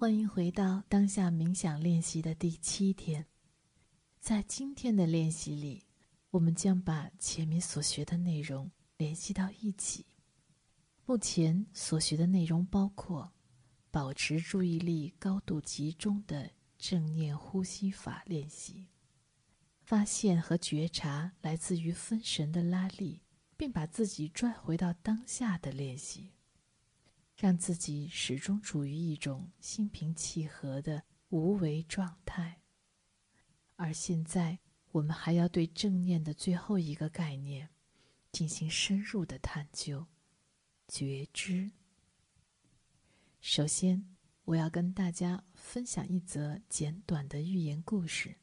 欢迎回到当下冥想练习的第七天。在今天的练习里，我们将把前面所学的内容联系到一起。目前所学的内容包括保持注意力高度集中的正念呼吸法练习，发现和觉察来自于分神的拉力，并把自己拽回到当下的练习。让自己始终处于一种心平气和的无为状态。而现在，我们还要对正念的最后一个概念进行深入的探究——觉知。首先，我要跟大家分享一则简短的寓言故事。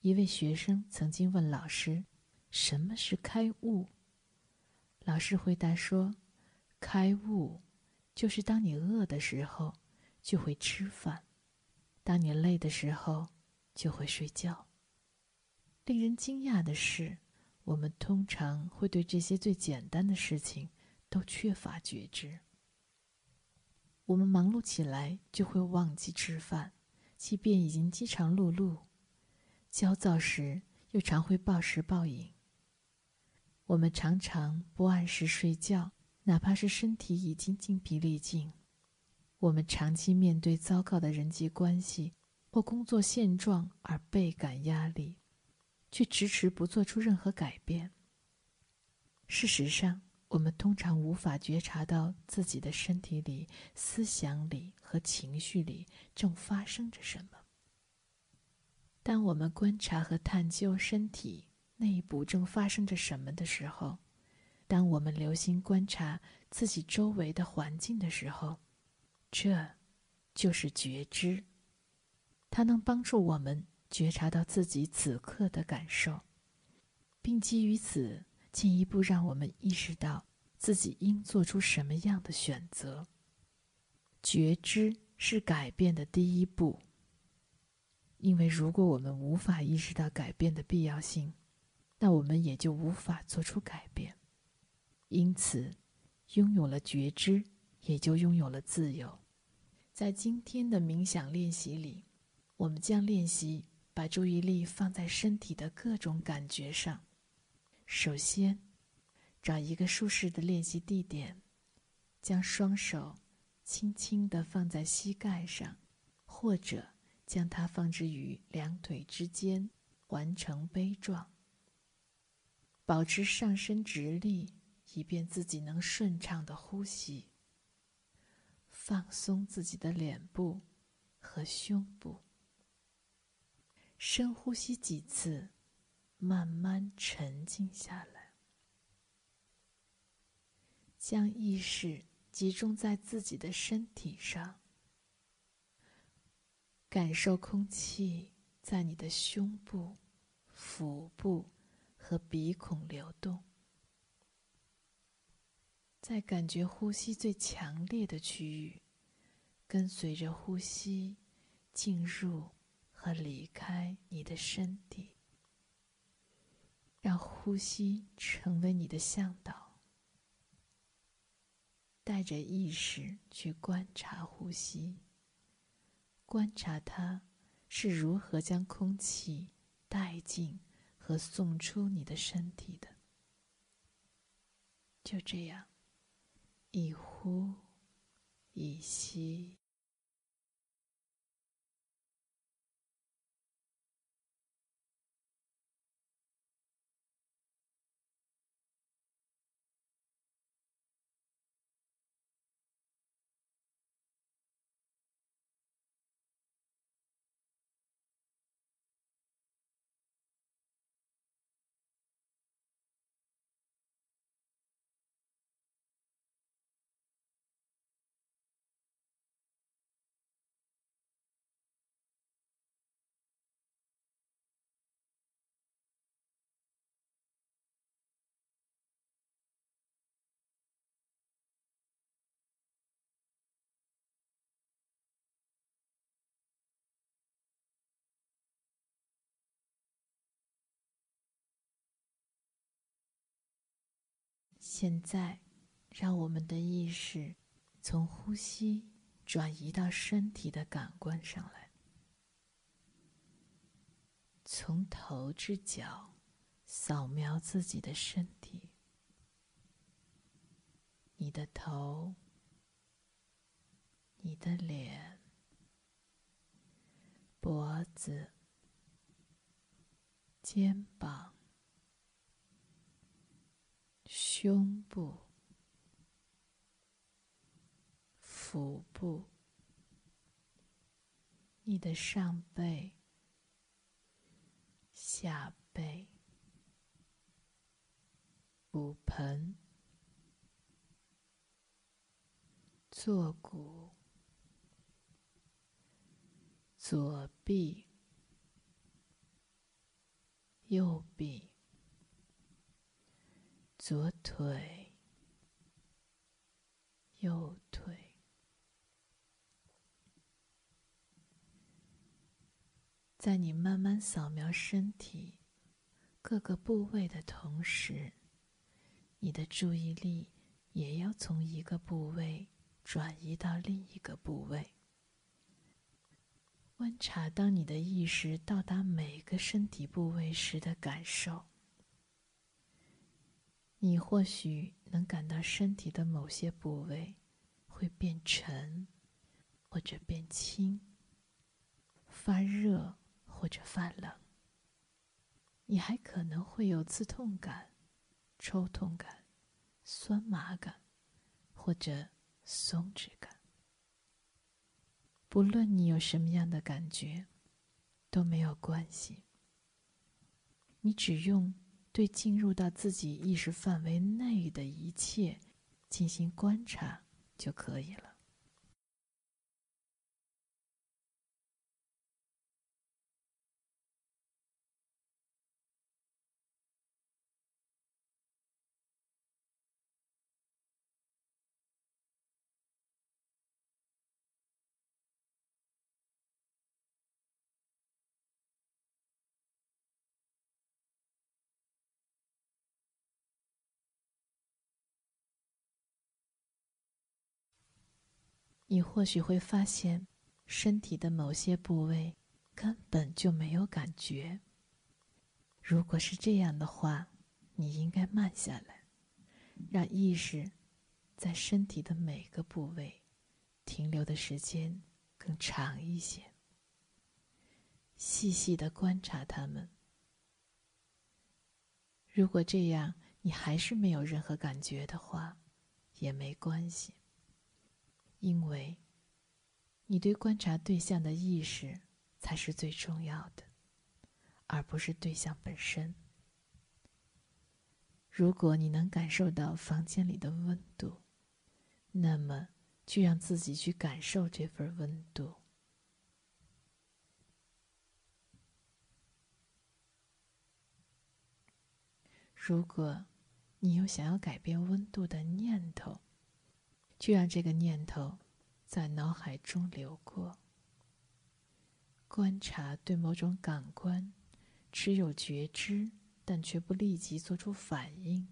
一位学生曾经问老师：“什么是开悟？”老师回答说：“开悟。”就是当你饿的时候，就会吃饭；当你累的时候，就会睡觉。令人惊讶的是，我们通常会对这些最简单的事情都缺乏觉知。我们忙碌起来就会忘记吃饭，即便已经饥肠辘辘；焦躁时又常会暴食暴饮。我们常常不按时睡觉。哪怕是身体已经精疲力尽，我们长期面对糟糕的人际关系或工作现状而倍感压力，却迟迟不做出任何改变。事实上，我们通常无法觉察到自己的身体里、思想里和情绪里正发生着什么。当我们观察和探究身体内部正发生着什么的时候，当我们留心观察自己周围的环境的时候，这就是觉知。它能帮助我们觉察到自己此刻的感受，并基于此进一步让我们意识到自己应做出什么样的选择。觉知是改变的第一步，因为如果我们无法意识到改变的必要性，那我们也就无法做出改变。因此，拥有了觉知，也就拥有了自由。在今天的冥想练习里，我们将练习把注意力放在身体的各种感觉上。首先，找一个舒适的练习地点，将双手轻轻地放在膝盖上，或者将它放置于两腿之间，完成杯状。保持上身直立。以便自己能顺畅的呼吸，放松自己的脸部和胸部，深呼吸几次，慢慢沉静下来，将意识集中在自己的身体上，感受空气在你的胸部、腹部和鼻孔流动。在感觉呼吸最强烈的区域，跟随着呼吸进入和离开你的身体，让呼吸成为你的向导。带着意识去观察呼吸，观察它是如何将空气带进和送出你的身体的。就这样。一呼一吸。现在，让我们的意识从呼吸转移到身体的感官上来，从头至脚扫描自己的身体，你的头，你的脸，脖子，肩膀，胸部。腹部、你的上背、下背、骨盆、坐骨、左臂、右臂、左腿、右腿。在你慢慢扫描身体各个部位的同时，你的注意力也要从一个部位转移到另一个部位，观察当你的意识到达每个身体部位时的感受。你或许能感到身体的某些部位会变沉，或者变轻，发热。或者发冷，你还可能会有刺痛感、抽痛感、酸麻感，或者松弛感。不论你有什么样的感觉，都没有关系。你只用对进入到自己意识范围内的一切进行观察就可以了。你或许会发现，身体的某些部位根本就没有感觉。如果是这样的话，你应该慢下来，让意识在身体的每个部位停留的时间更长一些，细细的观察它们。如果这样你还是没有任何感觉的话，也没关系。因为，你对观察对象的意识才是最重要的，而不是对象本身。如果你能感受到房间里的温度，那么就让自己去感受这份温度。如果你有想要改变温度的念头，就让这个念头在脑海中流过，观察对某种感官持有觉知，但却不立即做出反应，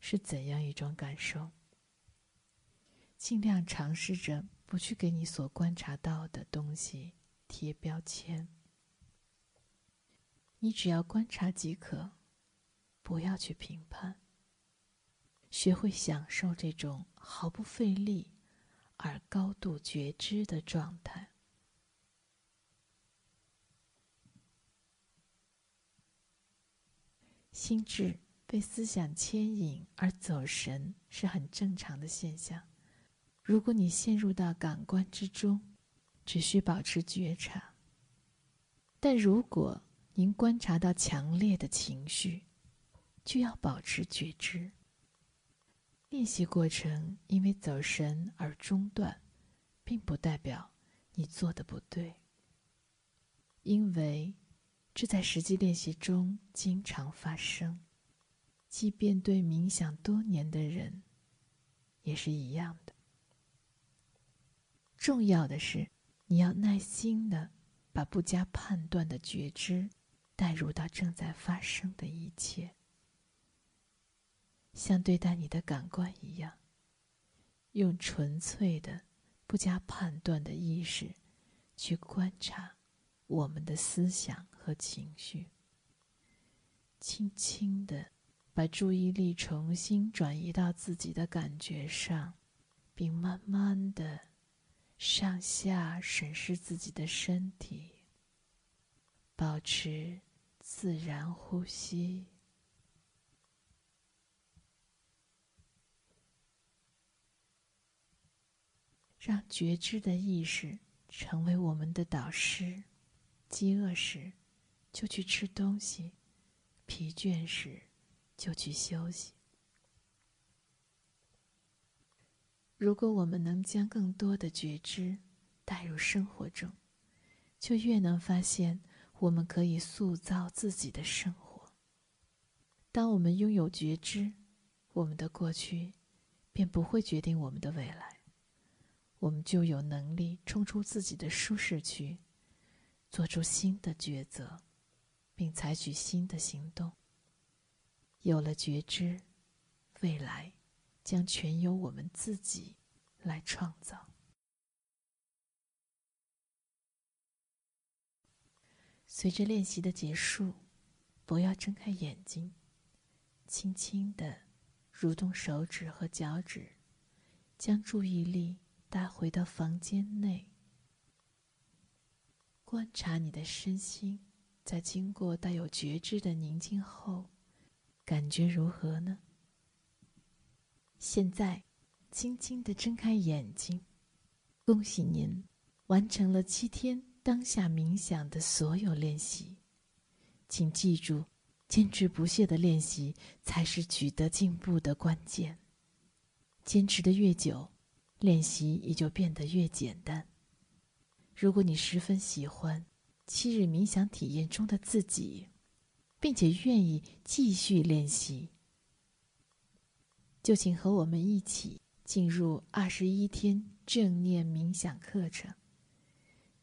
是怎样一种感受。尽量尝试着不去给你所观察到的东西贴标签，你只要观察即可，不要去评判。学会享受这种毫不费力而高度觉知的状态。心智被思想牵引而走神是很正常的现象。如果你陷入到感官之中，只需保持觉察；但如果您观察到强烈的情绪，就要保持觉知。练习过程因为走神而中断，并不代表你做的不对。因为这在实际练习中经常发生，即便对冥想多年的人也是一样的。重要的是，你要耐心的把不加判断的觉知带入到正在发生的一切。像对待你的感官一样，用纯粹的、不加判断的意识去观察我们的思想和情绪，轻轻的把注意力重新转移到自己的感觉上，并慢慢的上下审视自己的身体，保持自然呼吸。让觉知的意识成为我们的导师。饥饿时，就去吃东西；疲倦时，就去休息。如果我们能将更多的觉知带入生活中，就越能发现我们可以塑造自己的生活。当我们拥有觉知，我们的过去便不会决定我们的未来。我们就有能力冲出自己的舒适区，做出新的抉择，并采取新的行动。有了觉知，未来将全由我们自己来创造。随着练习的结束，不要睁开眼睛，轻轻的蠕动手指和脚趾，将注意力。带回到房间内，观察你的身心，在经过带有觉知的宁静后，感觉如何呢？现在，轻轻的睁开眼睛，恭喜您完成了七天当下冥想的所有练习。请记住，坚持不懈的练习才是取得进步的关键。坚持的越久。练习也就变得越简单。如果你十分喜欢七日冥想体验中的自己，并且愿意继续练习，就请和我们一起进入二十一天正念冥想课程。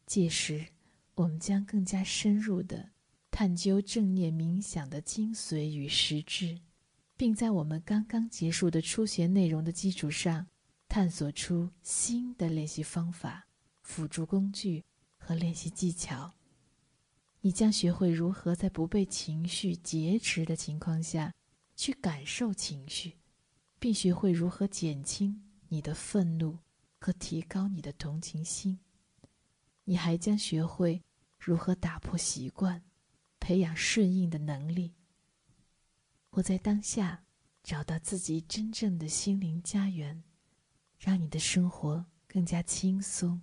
届时，我们将更加深入的探究正念冥想的精髓与实质，并在我们刚刚结束的初学内容的基础上。探索出新的练习方法、辅助工具和练习技巧，你将学会如何在不被情绪劫持的情况下去感受情绪，并学会如何减轻你的愤怒和提高你的同情心。你还将学会如何打破习惯，培养顺应的能力。我在当下找到自己真正的心灵家园。让你的生活更加轻松，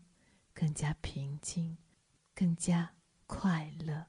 更加平静，更加快乐。